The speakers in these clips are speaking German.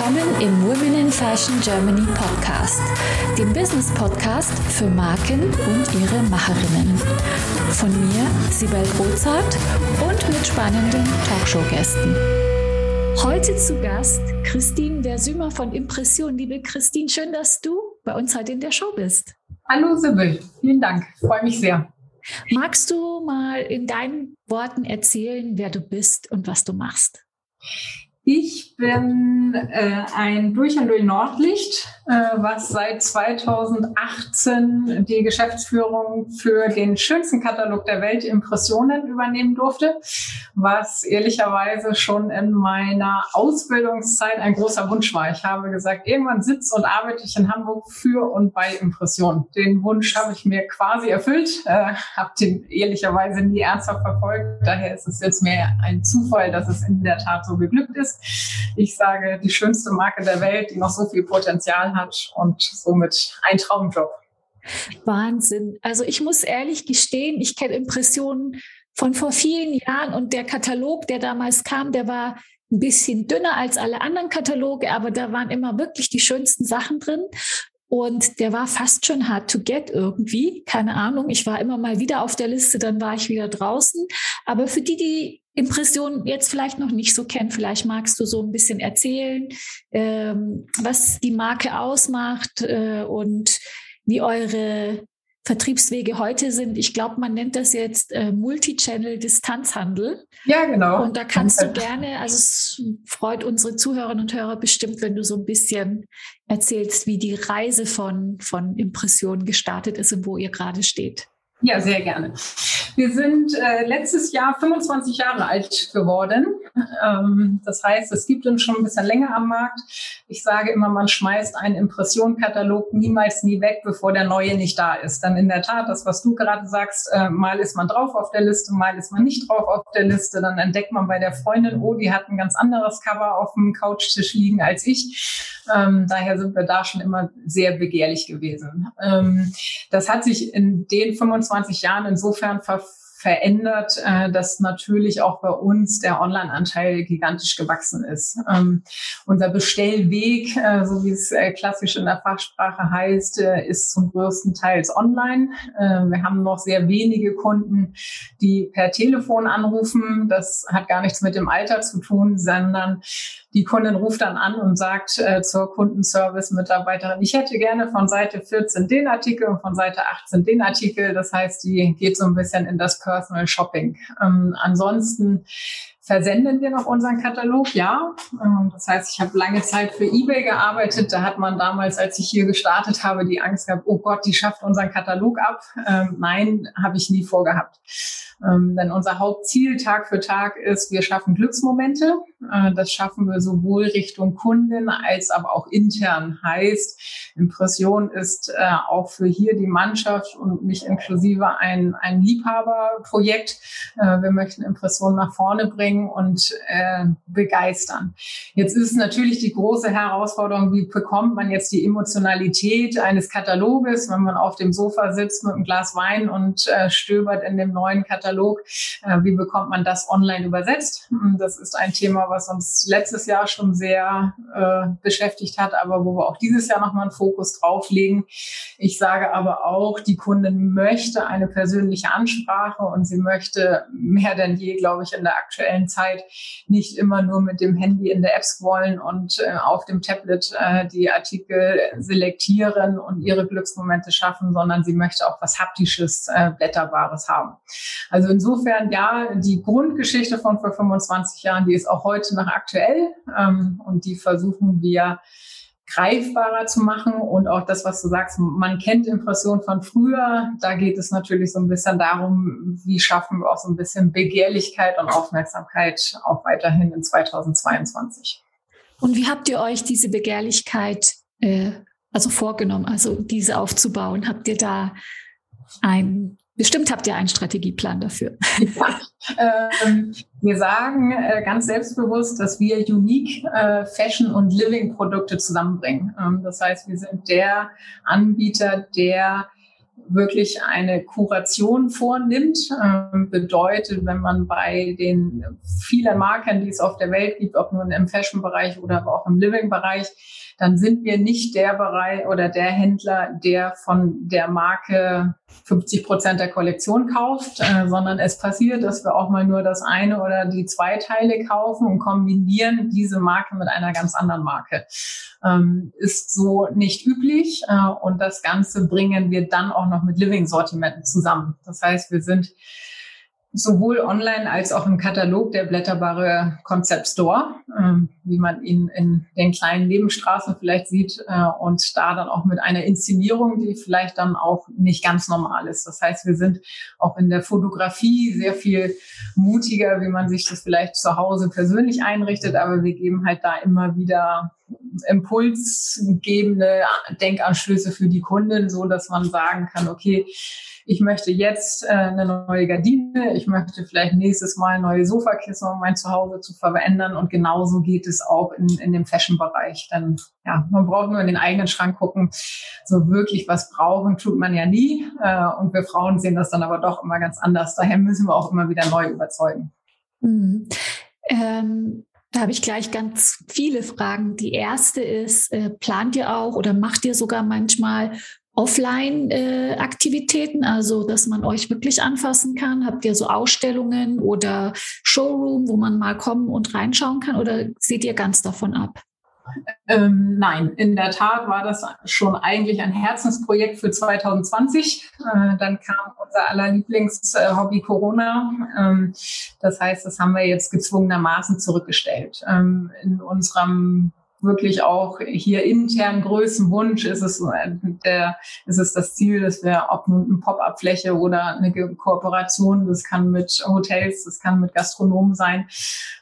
Willkommen im Women in Fashion Germany Podcast, dem Business Podcast für Marken und ihre Macherinnen. Von mir, Sibel Rozart und mit spannenden Talkshow-Gästen. Heute zu Gast Christine der Sümer von Impression. Liebe Christine, schön, dass du bei uns heute in der Show bist. Hallo Sibyl, vielen Dank, freue mich sehr. Magst du mal in deinen Worten erzählen, wer du bist und was du machst? Ich bin äh, ein durch und durch Nordlicht, was seit 2018 die Geschäftsführung für den schönsten Katalog der Welt Impressionen übernehmen durfte, was ehrlicherweise schon in meiner Ausbildungszeit ein großer Wunsch war. Ich habe gesagt, irgendwann sitze und arbeite ich in Hamburg für und bei Impressionen. Den Wunsch habe ich mir quasi erfüllt, äh, habe den ehrlicherweise nie ernsthaft verfolgt. Daher ist es jetzt mehr ein Zufall, dass es in der Tat so geglückt ist. Ich sage, die schönste Marke der Welt, die noch so viel Potenzial hat und somit ein Traumjob. Wahnsinn. Also ich muss ehrlich gestehen, ich kenne Impressionen von vor vielen Jahren und der Katalog, der damals kam, der war ein bisschen dünner als alle anderen Kataloge, aber da waren immer wirklich die schönsten Sachen drin. Und der war fast schon hard to get irgendwie. Keine Ahnung. Ich war immer mal wieder auf der Liste, dann war ich wieder draußen. Aber für die, die Impression jetzt vielleicht noch nicht so kennen, vielleicht magst du so ein bisschen erzählen, ähm, was die Marke ausmacht äh, und wie eure Vertriebswege heute sind. Ich glaube, man nennt das jetzt äh, Multichannel-Distanzhandel. Ja, genau. Und da kannst du gerne, also es freut unsere Zuhörerinnen und Hörer bestimmt, wenn du so ein bisschen erzählst, wie die Reise von, von Impressionen gestartet ist und wo ihr gerade steht. Ja, sehr gerne. Wir sind äh, letztes Jahr 25 Jahre alt geworden. Ähm, das heißt, es gibt uns schon ein bisschen länger am Markt. Ich sage immer, man schmeißt einen Impressionenkatalog niemals nie weg, bevor der neue nicht da ist. Dann in der Tat, das, was du gerade sagst, äh, mal ist man drauf auf der Liste, mal ist man nicht drauf auf der Liste. Dann entdeckt man bei der Freundin, oh, die hat ein ganz anderes Cover auf dem Couchtisch liegen als ich. Ähm, daher sind wir da schon immer sehr begehrlich gewesen. Ähm, das hat sich in den 25 Jahren insofern ver verändert, äh, dass natürlich auch bei uns der Online-Anteil gigantisch gewachsen ist. Ähm, unser Bestellweg, äh, so wie es äh, klassisch in der Fachsprache heißt, äh, ist zum größten Teil online. Äh, wir haben noch sehr wenige Kunden, die per Telefon anrufen. Das hat gar nichts mit dem Alter zu tun, sondern die Kundin ruft dann an und sagt äh, zur Kundenservice-Mitarbeiterin, ich hätte gerne von Seite 14 den Artikel und von Seite 18 den Artikel. Das heißt, die geht so ein bisschen in das Personal Shopping. Ähm, ansonsten versenden wir noch unseren Katalog, ja. Ähm, das heißt, ich habe lange Zeit für eBay gearbeitet. Da hat man damals, als ich hier gestartet habe, die Angst gehabt, oh Gott, die schafft unseren Katalog ab. Ähm, nein, habe ich nie vorgehabt. Ähm, denn unser Hauptziel Tag für Tag ist, wir schaffen Glücksmomente. Äh, das schaffen wir sowohl Richtung Kunden als aber auch intern. Heißt, Impression ist äh, auch für hier die Mannschaft und mich inklusive ein, ein Liebhaberprojekt. Äh, wir möchten Impressionen nach vorne bringen und äh, begeistern. Jetzt ist natürlich die große Herausforderung, wie bekommt man jetzt die Emotionalität eines Kataloges, wenn man auf dem Sofa sitzt mit einem Glas Wein und äh, stöbert in dem neuen Katalog Katalog. Äh, wie bekommt man das online übersetzt? Hm, das ist ein Thema, was uns letztes Jahr schon sehr äh, beschäftigt hat, aber wo wir auch dieses Jahr nochmal einen Fokus drauf legen. Ich sage aber auch, die Kundin möchte eine persönliche Ansprache und sie möchte mehr denn je, glaube ich, in der aktuellen Zeit nicht immer nur mit dem Handy in der App scrollen und äh, auf dem Tablet äh, die Artikel selektieren und ihre Glücksmomente schaffen, sondern sie möchte auch was Haptisches, äh, Blätterbares haben. Also also insofern, ja, die Grundgeschichte von vor 25 Jahren, die ist auch heute noch aktuell ähm, und die versuchen wir greifbarer zu machen und auch das, was du sagst, man kennt Impressionen von früher. Da geht es natürlich so ein bisschen darum, wie schaffen wir auch so ein bisschen Begehrlichkeit und Aufmerksamkeit auch weiterhin in 2022. Und wie habt ihr euch diese Begehrlichkeit äh, also vorgenommen, also diese aufzubauen? Habt ihr da ein Bestimmt habt ihr einen Strategieplan dafür. Ja, ähm, wir sagen äh, ganz selbstbewusst, dass wir unique äh, Fashion- und Living-Produkte zusammenbringen. Ähm, das heißt, wir sind der Anbieter, der wirklich eine Kuration vornimmt. Ähm, bedeutet, wenn man bei den vielen Marken, die es auf der Welt gibt, ob nun im Fashion-Bereich oder auch im Living-Bereich, dann sind wir nicht der Bereich oder der Händler, der von der Marke 50 Prozent der Kollektion kauft, äh, sondern es passiert, dass wir auch mal nur das eine oder die zwei Teile kaufen und kombinieren diese Marke mit einer ganz anderen Marke. Ähm, ist so nicht üblich äh, und das Ganze bringen wir dann auch noch mit Living-Sortimenten zusammen. Das heißt, wir sind sowohl online als auch im Katalog der blätterbare Concept Store, äh, wie man ihn in den kleinen Nebenstraßen vielleicht sieht äh, und da dann auch mit einer Inszenierung, die vielleicht dann auch nicht ganz normal ist. Das heißt, wir sind auch in der Fotografie sehr viel mutiger, wie man sich das vielleicht zu Hause persönlich einrichtet, aber wir geben halt da immer wieder impulsgebende Denkanstöße für die Kunden, so dass man sagen kann, okay, ich möchte jetzt äh, eine neue Gardine, ich möchte vielleicht nächstes Mal neue Sofakissen, um mein Zuhause zu verändern. Und genauso geht es auch in, in dem Fashion-Bereich. Dann, ja, man braucht nur in den eigenen Schrank gucken. So wirklich was brauchen tut man ja nie. Äh, und wir Frauen sehen das dann aber doch immer ganz anders. Daher müssen wir auch immer wieder neu überzeugen. Mhm. Ähm da habe ich gleich ganz viele Fragen. Die erste ist, äh, plant ihr auch oder macht ihr sogar manchmal Offline-Aktivitäten, äh, also dass man euch wirklich anfassen kann? Habt ihr so Ausstellungen oder Showroom, wo man mal kommen und reinschauen kann oder seht ihr ganz davon ab? Ähm, nein, in der Tat war das schon eigentlich ein Herzensprojekt für 2020. Äh, dann kam unser aller Lieblingshobby Corona. Ähm, das heißt, das haben wir jetzt gezwungenermaßen zurückgestellt. Ähm, in unserem wirklich auch hier intern größten Wunsch ist es, äh, der, ist es das Ziel, dass wir, ob nun eine Pop-up-Fläche oder eine Kooperation, das kann mit Hotels, das kann mit Gastronomen sein.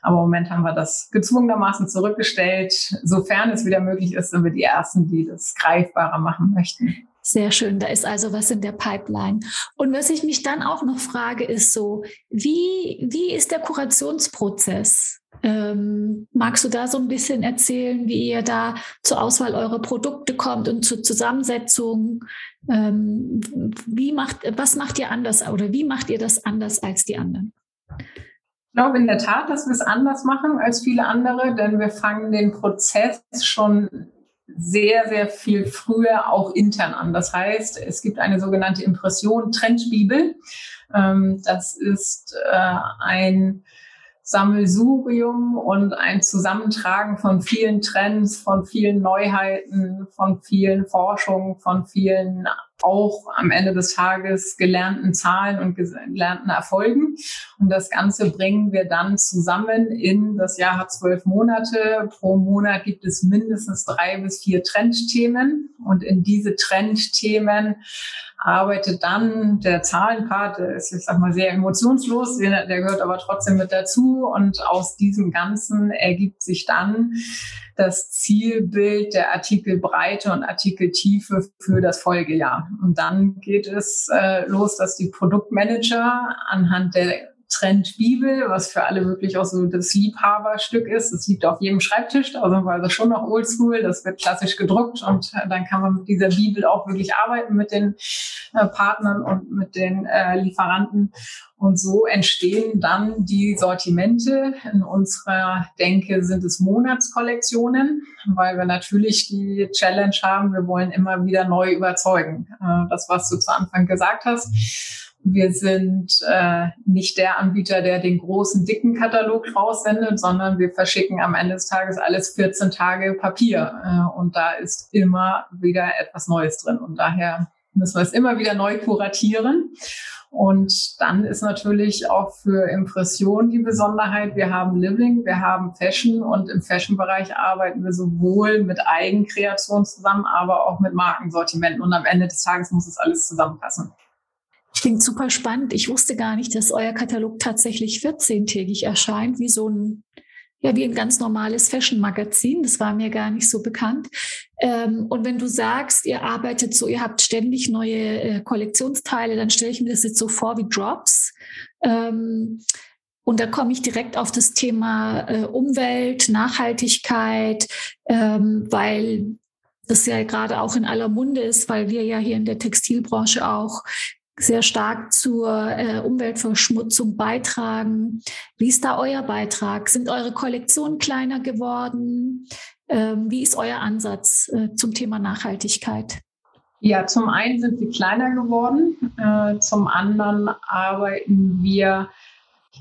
Aber im Moment haben wir das gezwungenermaßen zurückgestellt. Sofern es wieder möglich ist, sind wir die Ersten, die das greifbarer machen möchten. Sehr schön, da ist also was in der Pipeline. Und was ich mich dann auch noch frage, ist so, wie, wie ist der Kurationsprozess? Ähm, magst du da so ein bisschen erzählen, wie ihr da zur Auswahl eurer Produkte kommt und zur Zusammensetzung? Ähm, wie macht, was macht ihr anders oder wie macht ihr das anders als die anderen? Ich glaube in der Tat, dass wir es anders machen als viele andere, denn wir fangen den Prozess schon sehr, sehr viel früher auch intern an. Das heißt, es gibt eine sogenannte Impression Trendbibel. Ähm, das ist äh, ein Sammelsurium und ein Zusammentragen von vielen Trends, von vielen Neuheiten, von vielen Forschungen, von vielen auch am Ende des Tages gelernten Zahlen und gelernten Erfolgen. Und das Ganze bringen wir dann zusammen in das Jahr hat zwölf Monate. Pro Monat gibt es mindestens drei bis vier Trendthemen. Und in diese Trendthemen arbeitet dann der Zahlenpart, der ist, ich sag mal, sehr emotionslos, der gehört aber trotzdem mit dazu. Und aus diesem Ganzen ergibt sich dann das Zielbild der Artikelbreite und Artikeltiefe für das Folgejahr. Und dann geht es äh, los, dass die Produktmanager anhand der Trendbibel, was für alle wirklich auch so das Liebhaberstück ist. Das liegt auf jedem Schreibtisch, also war das schon noch oldschool. Das wird klassisch gedruckt und äh, dann kann man mit dieser Bibel auch wirklich arbeiten mit den äh, Partnern und mit den äh, Lieferanten. Und so entstehen dann die Sortimente. In unserer Denke sind es Monatskollektionen, weil wir natürlich die Challenge haben, wir wollen immer wieder neu überzeugen. Das, was du zu Anfang gesagt hast wir sind äh, nicht der Anbieter, der den großen, dicken Katalog raussendet, sondern wir verschicken am Ende des Tages alles 14 Tage Papier. Äh, und da ist immer wieder etwas Neues drin. Und daher müssen wir es immer wieder neu kuratieren. Und dann ist natürlich auch für Impressionen die Besonderheit, wir haben Living, wir haben Fashion und im Fashion-Bereich arbeiten wir sowohl mit Eigenkreation zusammen, aber auch mit Markensortimenten. Und am Ende des Tages muss es alles zusammenpassen. Klingt super spannend. Ich wusste gar nicht, dass euer Katalog tatsächlich 14-tägig erscheint, wie so ein, ja, wie ein ganz normales Fashion-Magazin. Das war mir gar nicht so bekannt. Ähm, und wenn du sagst, ihr arbeitet so, ihr habt ständig neue äh, Kollektionsteile, dann stelle ich mir das jetzt so vor wie Drops. Ähm, und da komme ich direkt auf das Thema äh, Umwelt, Nachhaltigkeit, ähm, weil das ja gerade auch in aller Munde ist, weil wir ja hier in der Textilbranche auch sehr stark zur äh, Umweltverschmutzung beitragen. Wie ist da euer Beitrag? Sind eure Kollektionen kleiner geworden? Ähm, wie ist euer Ansatz äh, zum Thema Nachhaltigkeit? Ja, zum einen sind sie kleiner geworden, äh, zum anderen arbeiten wir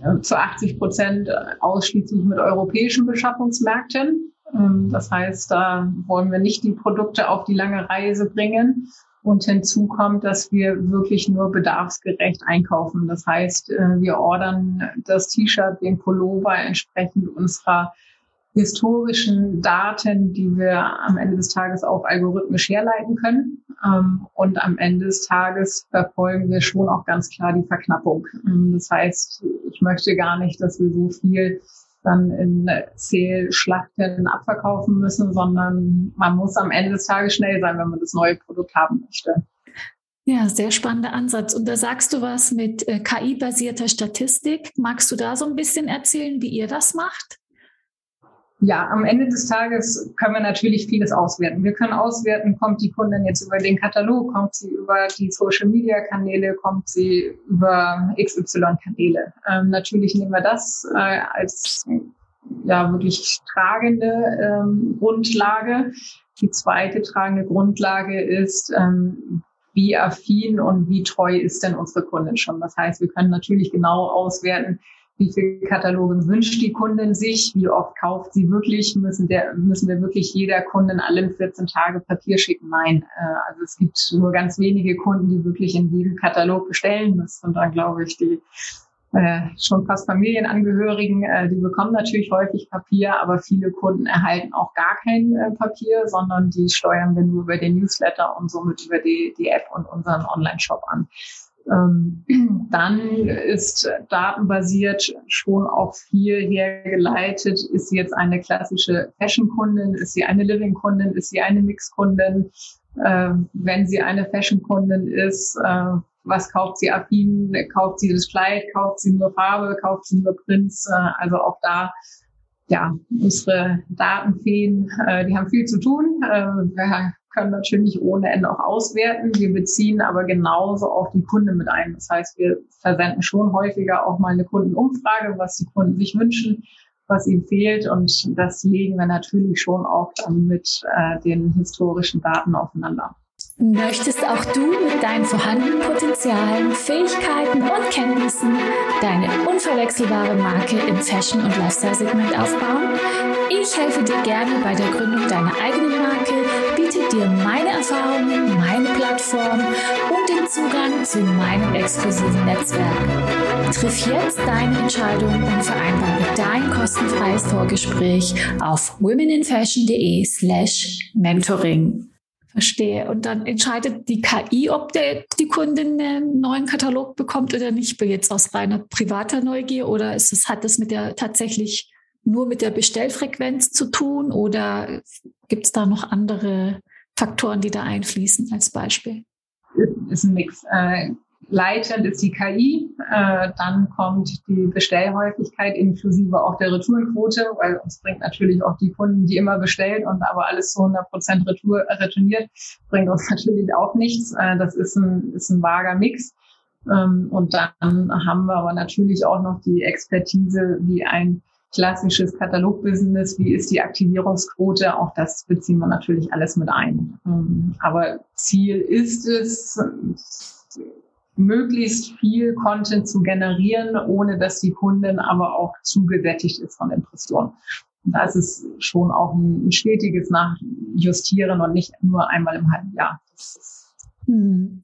äh, zu 80 Prozent ausschließlich mit europäischen Beschaffungsmärkten. Ähm, das heißt, da wollen wir nicht die Produkte auf die lange Reise bringen. Und hinzu kommt, dass wir wirklich nur bedarfsgerecht einkaufen. Das heißt, äh, wir ordern das T-Shirt, den Pullover entsprechend unserer historischen Daten, die wir am Ende des Tages auch algorithmisch herleiten können. Ähm, und am Ende des Tages verfolgen wir schon auch ganz klar die Verknappung. Ähm, das heißt, ich möchte gar nicht, dass wir so viel dann in Zählschlachten abverkaufen müssen, sondern man muss am Ende des Tages schnell sein, wenn man das neue Produkt haben möchte. Ja, sehr spannender Ansatz. Und da sagst du was mit äh, KI-basierter Statistik. Magst du da so ein bisschen erzählen, wie ihr das macht? Ja, am Ende des Tages können wir natürlich vieles auswerten. Wir können auswerten, kommt die Kundin jetzt über den Katalog, kommt sie über die Social-Media-Kanäle, kommt sie über XY-Kanäle. Ähm, natürlich nehmen wir das äh, als ja wirklich tragende ähm, Grundlage. Die zweite tragende Grundlage ist, ähm, wie affin und wie treu ist denn unsere Kundin schon. Das heißt, wir können natürlich genau auswerten, wie viele Kataloge wünscht die Kundin sich, wie oft kauft sie wirklich, müssen, der, müssen wir wirklich jeder Kundin alle 14 Tage Papier schicken? Nein, äh, also es gibt nur ganz wenige Kunden, die wirklich in jedem Katalog bestellen müssen. Und dann glaube ich, die äh, schon fast Familienangehörigen, äh, die bekommen natürlich häufig Papier, aber viele Kunden erhalten auch gar kein äh, Papier, sondern die steuern wir nur über den Newsletter und somit über die, die App und unseren Online-Shop an. Ähm, dann ist datenbasiert schon auch viel hergeleitet. Ist sie jetzt eine klassische Fashion-Kundin? Ist sie eine Living-Kundin? Ist sie eine Mix-Kundin? Äh, wenn sie eine Fashion-Kundin ist, äh, was kauft sie affin? Kauft sie das Kleid? Kauft sie nur Farbe? Kauft sie nur Prints? Äh, also auch da ja, unsere Datenfeen, äh, die haben viel zu tun. Äh, wir können natürlich ohne Ende auch auswerten. Wir beziehen aber genauso auch die Kunden mit ein. Das heißt, wir versenden schon häufiger auch mal eine Kundenumfrage, was die Kunden sich wünschen, was ihnen fehlt. Und das legen wir natürlich schon auch dann mit äh, den historischen Daten aufeinander. Möchtest auch du mit deinen vorhandenen Potenzialen, Fähigkeiten und Kenntnissen deine unverwechselbare Marke im Fashion- und Lifestyle-Segment aufbauen? Ich helfe dir gerne bei der Gründung deiner eigenen Marke, biete dir meine Erfahrungen, meine Plattform und den Zugang zu meinem exklusiven Netzwerk. Triff jetzt deine Entscheidung und vereinbare dein kostenfreies Vorgespräch auf womeninfashion.de slash mentoring. Verstehe. Und dann entscheidet die KI, ob der, die Kundin einen neuen Katalog bekommt oder nicht, jetzt aus reiner privater Neugier oder ist es, hat das mit der tatsächlich nur mit der Bestellfrequenz zu tun oder gibt es da noch andere Faktoren, die da einfließen als Beispiel? Ist ein Mix. Äh, Leitend ist die KI, äh, dann kommt die Bestellhäufigkeit inklusive auch der Retourenquote, weil uns bringt natürlich auch die Kunden, die immer bestellen und aber alles zu 100 Prozent Retour, retourniert, bringt uns natürlich auch nichts. Äh, das ist ein, ist ein vager Mix. Ähm, und dann haben wir aber natürlich auch noch die Expertise, wie ein klassisches Katalogbusiness, wie ist die Aktivierungsquote, auch das beziehen wir natürlich alles mit ein. Ähm, aber Ziel ist es, möglichst viel Content zu generieren, ohne dass die Kundin aber auch zugesättigt ist von Impressionen. Und da ist es schon auch ein, stetiges Nachjustieren und nicht nur einmal im halben Jahr. Hm.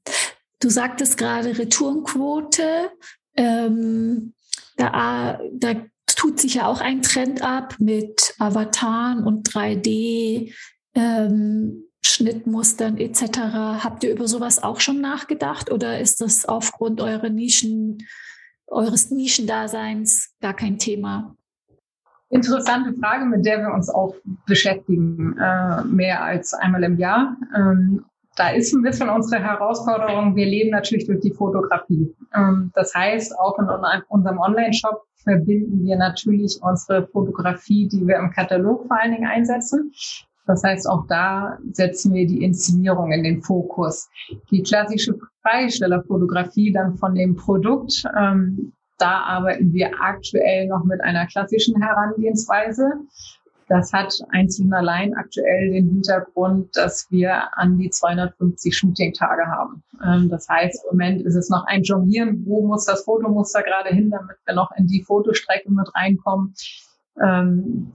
Du sagtest gerade Retourenquote. Ähm, da, da tut sich ja auch ein Trend ab mit Avataren und 3D. Ähm, Schnittmustern etc. Habt ihr über sowas auch schon nachgedacht oder ist das aufgrund eurer Nischen, eures Nischendaseins gar kein Thema? Interessante Frage, mit der wir uns auch beschäftigen, äh, mehr als einmal im Jahr. Ähm, da ist ein bisschen unsere Herausforderung, wir leben natürlich durch die Fotografie. Ähm, das heißt, auch in unserem Online-Shop verbinden wir natürlich unsere Fotografie, die wir im Katalog vor allen Dingen einsetzen, Das heißt, auch da setzen wir die Inszenierung in den Fokus. Die klassische Freistellerfotografie dann von dem Produkt, ähm, da arbeiten wir aktuell noch mit einer klassischen Herangehensweise. Das hat einzig und allein aktuell den Hintergrund, dass wir an die 250 Shooting-Tage haben. Ähm, das heißt, im Moment ist es noch ein Jonglieren, wo muss das Fotomuster gerade hin, damit wir noch in die Fotostrecke mit reinkommen. Ähm,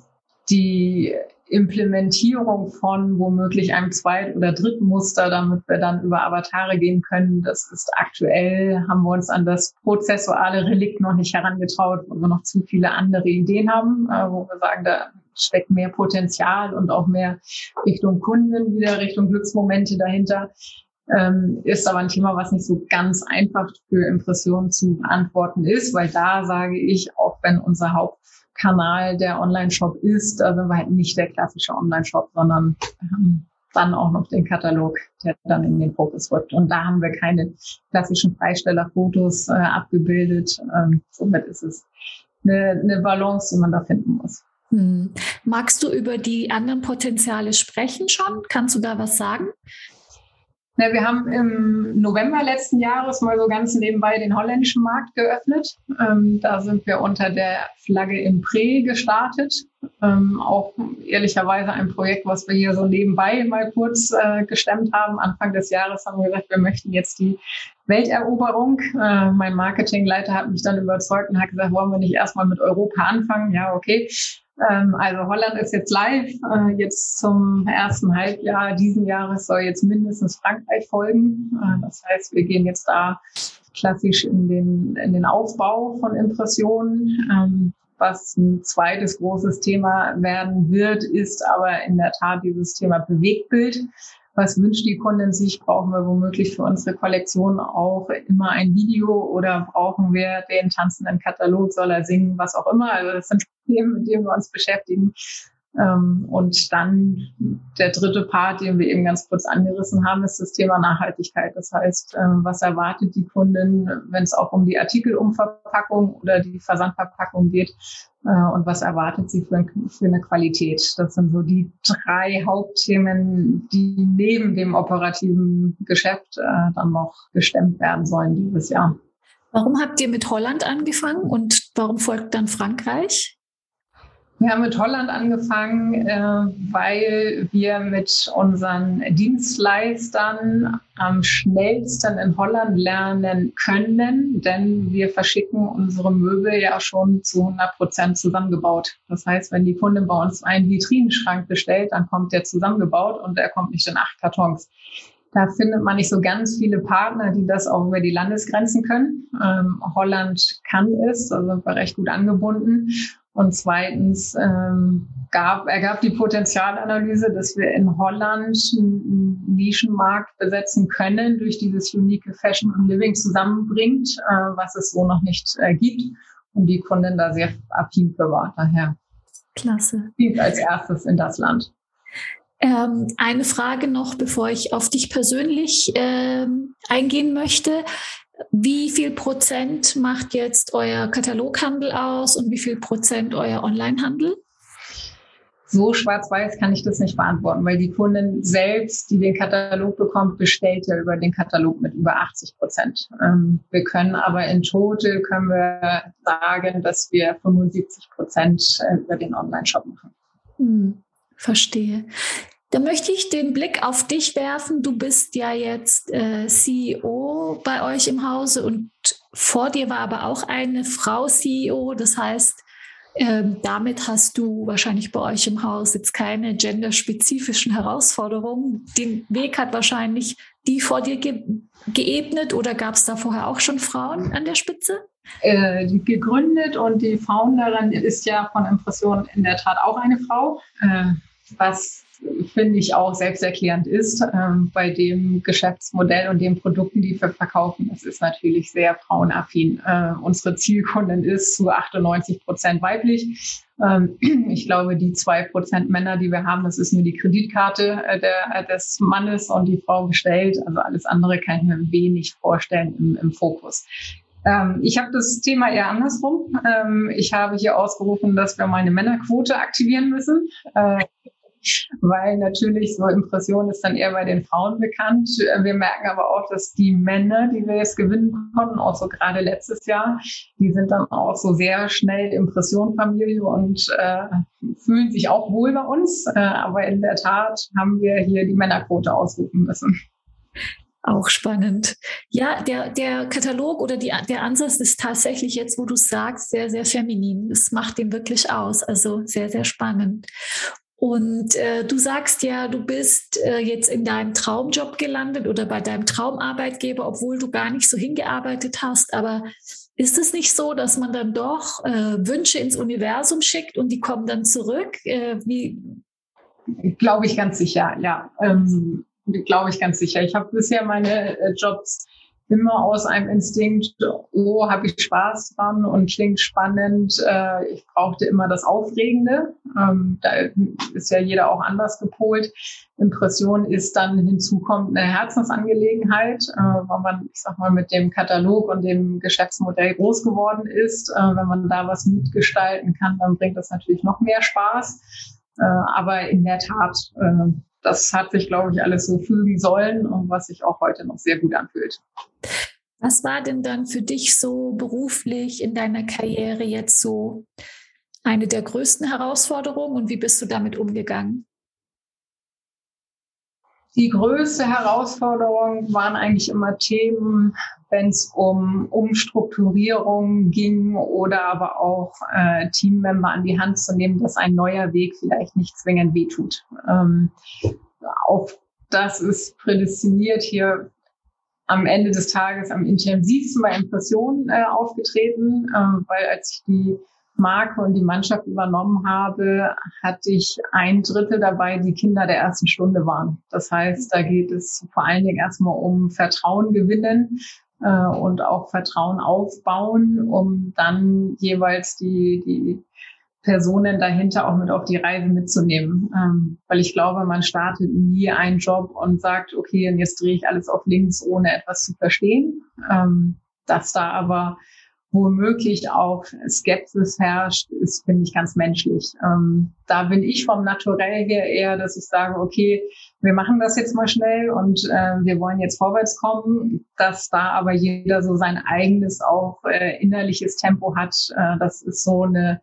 die Implementierung von womöglich einem zweiten oder dritten Muster, damit wir dann über Avatare gehen können. Das ist aktuell, haben wir uns an das prozessuale Relikt noch nicht herangetraut, weil wir noch zu viele andere Ideen haben, äh, wo wir sagen, da steckt mehr Potenzial und auch mehr Richtung Kunden, wieder Richtung Glücksmomente dahinter. Ähm, ist aber ein Thema, was nicht so ganz einfach für Impressionen zu beantworten ist, weil da sage ich, auch wenn unser Haupt Kanal der Online-Shop ist, da sind wir halt nicht der klassische Online-Shop, sondern ähm, dann auch noch den Katalog, der dann in den Fokus rückt. Und da haben wir keine klassischen Freistellerfotos äh, abgebildet. Ähm, somit ist es eine, eine Balance, die man da finden muss. Hm. Magst du über die anderen Potenziale sprechen schon? Kannst du da was sagen? Na, wir haben im November letzten Jahres mal so ganz nebenbei den holländischen Markt geöffnet. Ähm, da sind wir unter der Flagge im Pre gestartet. Ähm, auch ehrlicherweise ein Projekt, was wir hier so nebenbei mal kurz äh, gestemmt haben. Anfang des Jahres haben wir gesagt, wir möchten jetzt die Welteroberung. Äh, mein Marketingleiter hat mich dann überzeugt und hat gesagt, wollen wir nicht erstmal mit Europa anfangen? Ja, okay. Ähm, also Holland ist jetzt live. Äh, jetzt zum ersten Halbjahr diesen Jahres soll jetzt mindestens Frankreich folgen. Äh, das heißt, wir gehen jetzt da klassisch in den, in den Aufbau von Impressionen. Ähm, was ein zweites großes Thema werden wird, ist aber in der Tat dieses Thema Bewegtbild was wünscht die Kundin sich? Brauchen wir womöglich für unsere Kollektion auch immer ein Video oder brauchen wir den tanzenden Katalog? Soll er singen? Was auch immer. Also das sind Themen, mit denen wir uns beschäftigen. Ähm, und dann der dritte Part, den wir eben ganz kurz angerissen haben, ist das Thema Nachhaltigkeit. Das heißt, ähm, was erwartet die Kundin, wenn es auch um die Artikelumverpackung oder die Versandverpackung geht? Äh, und was erwartet sie für, eine Qualität? Das sind so die drei Hauptthemen, die neben dem operativen Geschäft äh, dann noch gestemmt werden sollen dieses Jahr. Warum habt ihr mit Holland angefangen und warum folgt dann Frankreich? Wir haben mit Holland angefangen, äh, weil wir mit unseren Dienstleistern am schnellsten in Holland lernen können, denn wir verschicken unsere Möbel ja schon zu 100 Prozent zusammengebaut. Das heißt, wenn die Kundin bei uns einen Vitrinenschrank bestellt, dann kommt der zusammengebaut und der kommt nicht in acht Kartons. Da findet man nicht so ganz viele Partner, die das auch über die Landesgrenzen können. Ähm, Holland kann es, also sind wir recht gut angebunden. Und zweitens ähm, gab, ergab die Potenzialanalyse, dass wir in Holland einen Nischenmarkt besetzen können durch dieses unique Fashion und Living zusammenbringt, äh, was es so noch nicht äh, gibt. Und die Kundin da sehr affin für war. Daher Klasse. als erstes in das Land. Ähm, eine Frage noch, bevor ich auf dich persönlich ähm, eingehen möchte. Wie viel Prozent macht jetzt euer Kataloghandel aus und wie viel Prozent euer Onlinehandel? So schwarz-weiß kann ich das nicht beantworten, weil die Kundin selbst, die den Katalog bekommt, bestellt ja über den Katalog mit über 80 Prozent. Ähm, wir können aber in Total können wir sagen, dass wir 75 Prozent äh, über den Online-Shop machen. Hm, verstehe. Da möchte ich den Blick auf dich werfen. Du bist ja jetzt äh, CEO bei euch im Hause und vor dir war aber auch eine Frau CEO. Das heißt, ähm, damit hast du wahrscheinlich bei euch im Haus jetzt keine genderspezifischen Herausforderungen. Den Weg hat wahrscheinlich die vor dir ge geebnet oder gab es da vorher auch schon Frauen an der Spitze? Äh, gegründet und die Founderin ist ja von Impressionen in der Tat auch eine Frau, äh, was finde ich auch selbsterklärend ist ähm, bei dem Geschäftsmodell und den Produkten, die wir verkaufen. Das ist natürlich sehr frauenaffin. Äh, unsere Zielkundin ist zu 98 Prozent weiblich. Ähm, ich glaube, die zwei Prozent Männer, die wir haben, das ist nur die Kreditkarte äh, der, äh, des Mannes und die Frau bestellt. Also alles andere kann ich mir wenig vorstellen im, im Fokus. Ähm, ich habe das Thema eher andersrum. Ähm, ich habe hier ausgerufen, dass wir meine Männerquote aktivieren müssen. Äh, weil natürlich so Impression ist dann eher bei den Frauen bekannt. Wir merken aber auch, dass die Männer, die wir jetzt gewinnen konnten, auch so gerade letztes Jahr, die sind dann auch so sehr schnell Impressionfamilie und äh, fühlen sich auch wohl bei uns. Äh, aber in der Tat haben wir hier die Männerquote ausrufen müssen. Auch spannend. Ja, der, der Katalog oder die, der Ansatz ist tatsächlich jetzt, wo du sagst, sehr, sehr feminin. Das macht den wirklich aus. Also sehr, sehr spannend. Und äh, du sagst ja, du bist äh, jetzt in deinem Traumjob gelandet oder bei deinem Traumarbeitgeber, obwohl du gar nicht so hingearbeitet hast. Aber ist es nicht so, dass man dann doch äh, Wünsche ins Universum schickt und die kommen dann zurück? Äh, wie? Glaube ich ganz sicher, ja. Ähm, Glaube ich ganz sicher. Ich habe bisher meine äh, Jobs immer aus einem Instinkt, oh, habe ich Spaß dran und klingt spannend. Äh, ich brauchte immer das Aufregende. Ähm, da ist ja jeder auch anders gepolt. Impression ist dann hinzukommt eine Herzensangelegenheit, äh, weil man, ich sag mal, mit dem Katalog und dem Geschäftsmodell groß geworden ist. Äh, wenn man da was mitgestalten kann, dann bringt das natürlich noch mehr Spaß. Äh, aber in der Tat, äh, das hat sich, glaube ich, alles so fügen sollen und was sich auch heute noch sehr gut anfühlt. Was war denn dann für dich so beruflich in deiner Karriere jetzt so eine der größten Herausforderungen und wie bist du damit umgegangen? Die größte Herausforderung waren eigentlich immer Themen, wenn es um Umstrukturierung ging oder aber auch äh, Teammember an die Hand zu nehmen, dass ein neuer Weg vielleicht nicht zwingend wehtut. Ähm, auch das ist prädestiniert hier am Ende des Tages am intensivsten bei Impressionen äh, aufgetreten, äh, weil als ich die Marke und die Mannschaft übernommen habe, hatte ich ein Drittel dabei, die Kinder der ersten Stunde waren. Das heißt, da geht es vor allen Dingen erstmal um Vertrauen gewinnen äh, und auch Vertrauen aufbauen, um dann jeweils die, die Personen dahinter auch mit auf die Reise mitzunehmen. Ähm, weil ich glaube, man startet nie einen Job und sagt, okay, und jetzt drehe ich alles auf links, ohne etwas zu verstehen. Ähm, dass da aber womöglich auch Skepsis herrscht, ist, finde ich, ganz menschlich. Ähm, da bin ich vom Naturell her eher, dass ich sage, okay, wir machen das jetzt mal schnell und äh, wir wollen jetzt vorwärts kommen, dass da aber jeder so sein eigenes auch äh, innerliches Tempo hat. Äh, das ist so eine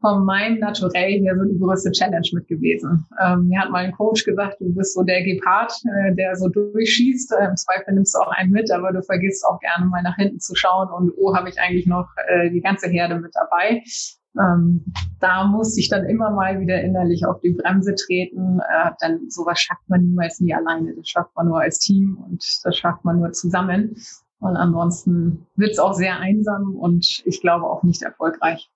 von meinem Naturell her so die größte Challenge mit gewesen. Ähm, mir hat mal ein Coach gesagt, du bist so der Gepard, äh, der so durchschießt. Äh, Im Zweifel nimmst du auch einen mit, aber du vergisst auch gerne mal nach hinten zu schauen und oh, habe ich eigentlich noch äh, die ganze Herde mit dabei. Ähm, da muss ich dann immer mal wieder innerlich auf die Bremse treten, äh, denn sowas schafft man niemals nie alleine. Das schafft man nur als Team und das schafft man nur zusammen. Und ansonsten wird es auch sehr einsam und ich glaube auch nicht erfolgreich.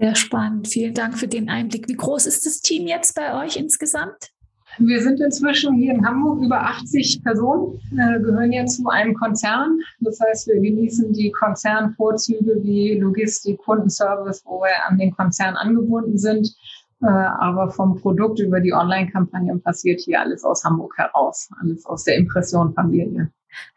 Sehr spannend. Vielen Dank für den Einblick. Wie groß ist das Team jetzt bei euch insgesamt? Wir sind inzwischen hier in Hamburg über 80 Personen, äh, gehören jetzt zu einem Konzern. Das heißt, wir genießen die Konzernvorzüge wie Logistik, Kundenservice, wo wir an den Konzern angebunden sind. Äh, aber vom Produkt über die Online-Kampagnen passiert hier alles aus Hamburg heraus, alles aus der Impression-Familie.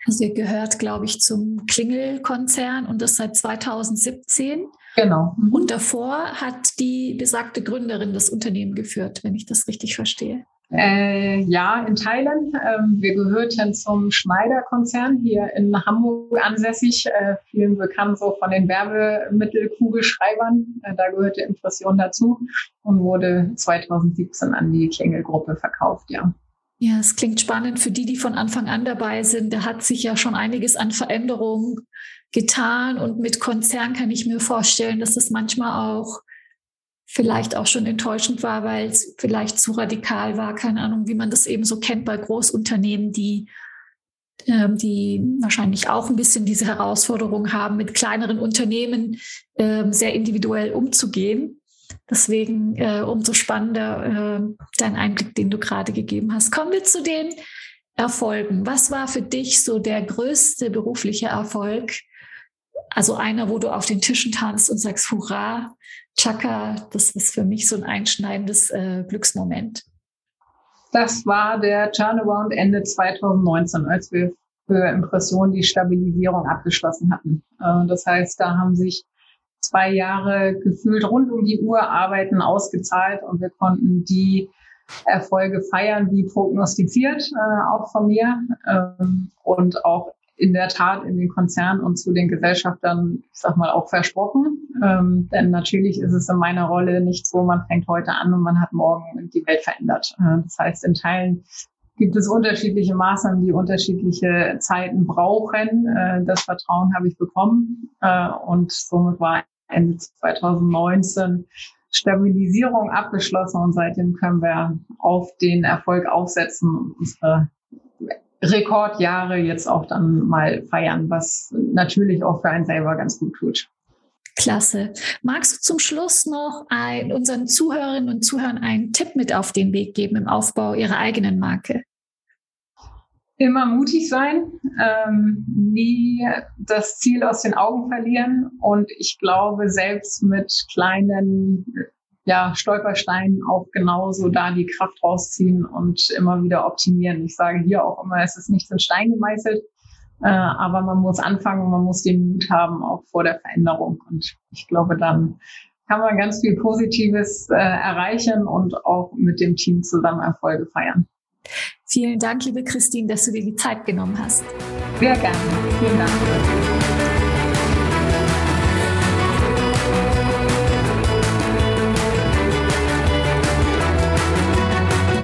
Also ihr gehört, glaube ich, zum Klingel-Konzern und das seit 2017. Genau. Mhm. Und davor hat die besagte Gründerin das Unternehmen geführt, wenn ich das richtig verstehe. Äh, ja, in Teilen. Ähm, wir gehörten zum Schneider-Konzern hier in Hamburg ansässig, äh, vielen bekannt so von den Werbemittelkugelschreibern. Äh, da gehörte Impression dazu und wurde 2017 an die Klingel-Gruppe verkauft, ja. Ja, es klingt spannend für die, die von Anfang an dabei sind. Da hat sich ja schon einiges an Veränderungen getan und mit Konzern kann ich mir vorstellen, dass das manchmal auch vielleicht auch schon enttäuschend war, weil es vielleicht zu radikal war. Keine Ahnung, wie man das eben so kennt bei Großunternehmen, die ähm, die wahrscheinlich auch ein bisschen diese Herausforderung haben, mit kleineren Unternehmen ähm, sehr individuell umzugehen. Deswegen äh, umso spannender äh, dein Einblick, den du gerade gegeben hast. Kommen wir zu den Erfolgen. Was war für dich so der größte berufliche Erfolg? Also einer, wo du auf den Tischen tanzt und sagst, hurra, Chaka, das ist für mich so ein einschneidendes äh, Glücksmoment. Das war der Turnaround Ende 2019, als wir für Impressionen die Stabilisierung abgeschlossen hatten. Äh, das heißt, da haben sich zwei Jahre gefühlt rund um die Uhr arbeiten ausgezahlt und wir konnten die Erfolge feiern, wie prognostiziert, äh, auch von mir ähm, und auch in der Tat in den Konzernen und zu den Gesellschaftern, ich sag mal, auch versprochen. Ähm, denn natürlich ist es in meiner Rolle nicht so, man fängt heute an und man hat morgen die Welt verändert. Äh, das heißt, in Teilen gibt es unterschiedliche Maßnahmen, die unterschiedliche Zeiten brauchen. Äh, das Vertrauen habe ich bekommen äh, und somit war Ende 2019 Stabilisierung abgeschlossen und seitdem können wir auf den Erfolg aufsetzen und unsere Rekordjahre jetzt auch dann mal feiern, was natürlich auch für einen selber ganz gut tut. Klasse. Magst du zum Schluss noch ein, unseren Zuhörerinnen und Zuhörern einen Tipp mit auf den Weg geben im Aufbau ihrer eigenen Marke? Immer mutig sein, ähm, nie das Ziel aus den Augen verlieren und ich glaube, selbst mit kleinen ja, Stolpersteinen auch genauso da die Kraft rausziehen und immer wieder optimieren. Ich sage hier auch immer, es ist nichts in Stein gemeißelt, äh, aber man muss anfangen, man muss den Mut haben, auch vor der Veränderung. Und ich glaube, dann kann man ganz viel Positives äh, erreichen und auch mit dem Team zusammen Erfolge feiern. Vielen Dank, liebe Christine, dass du dir die Zeit genommen hast. Sehr gerne. Vielen Dank.